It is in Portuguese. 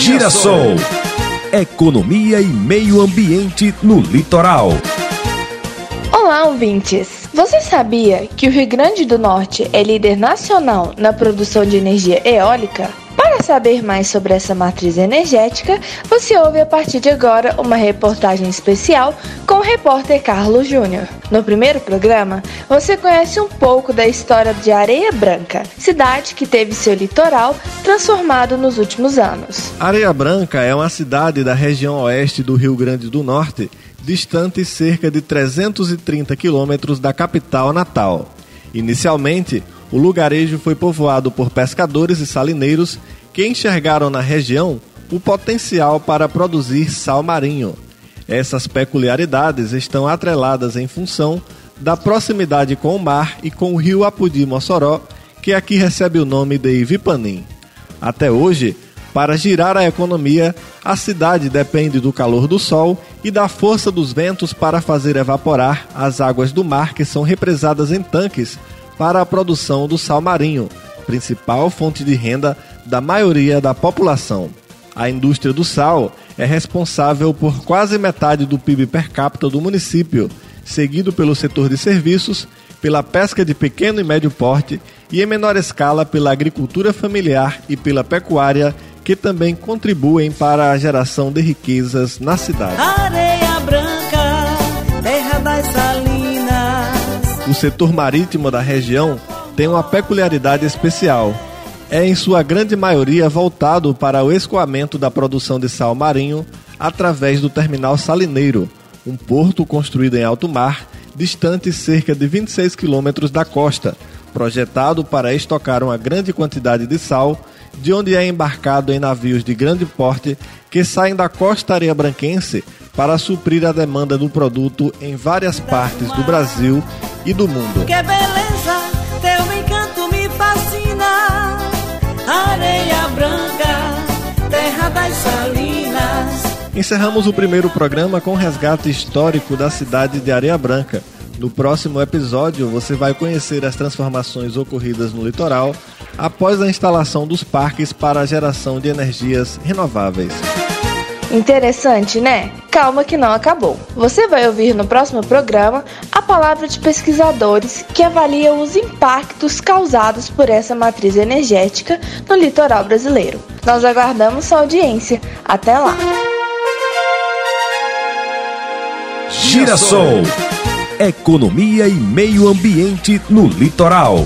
Girassol. Economia e meio ambiente no litoral. Olá, ouvintes! Você sabia que o Rio Grande do Norte é líder nacional na produção de energia eólica? Para saber mais sobre essa matriz energética, você ouve a partir de agora uma reportagem especial com o repórter Carlos Júnior. No primeiro programa, você conhece um pouco da história de Areia Branca, cidade que teve seu litoral transformado nos últimos anos. Areia Branca é uma cidade da região oeste do Rio Grande do Norte, distante cerca de 330 quilômetros da capital natal. Inicialmente, o lugarejo foi povoado por pescadores e salineiros que enxergaram na região o potencial para produzir sal marinho. Essas peculiaridades estão atreladas em função da proximidade com o mar e com o rio Apudi-Mossoró, que aqui recebe o nome de Ivipanim. Até hoje, para girar a economia, a cidade depende do calor do sol e da força dos ventos para fazer evaporar as águas do mar que são represadas em tanques para a produção do sal marinho, principal fonte de renda da maioria da população. A indústria do sal é responsável por quase metade do PIB per capita do município, seguido pelo setor de serviços, pela pesca de pequeno e médio porte e, em menor escala, pela agricultura familiar e pela pecuária, que também contribuem para a geração de riquezas na cidade. O setor marítimo da região tem uma peculiaridade especial. É em sua grande maioria voltado para o escoamento da produção de sal marinho através do terminal salineiro, um porto construído em alto mar, distante cerca de 26 quilômetros da costa, projetado para estocar uma grande quantidade de sal, de onde é embarcado em navios de grande porte que saem da costa areia branquense para suprir a demanda do produto em várias partes do Brasil e do mundo. Que beleza, teu encanto me fascina. Areia branca, terra das salinas. Encerramos o primeiro programa com o resgate histórico da cidade de Areia Branca. No próximo episódio, você vai conhecer as transformações ocorridas no litoral após a instalação dos parques para a geração de energias renováveis. Interessante, né? Calma que não acabou. Você vai ouvir no próximo programa a palavra de pesquisadores que avaliam os impactos causados por essa matriz energética no litoral brasileiro. Nós aguardamos sua audiência. Até lá! Girassol. Economia e meio ambiente no litoral.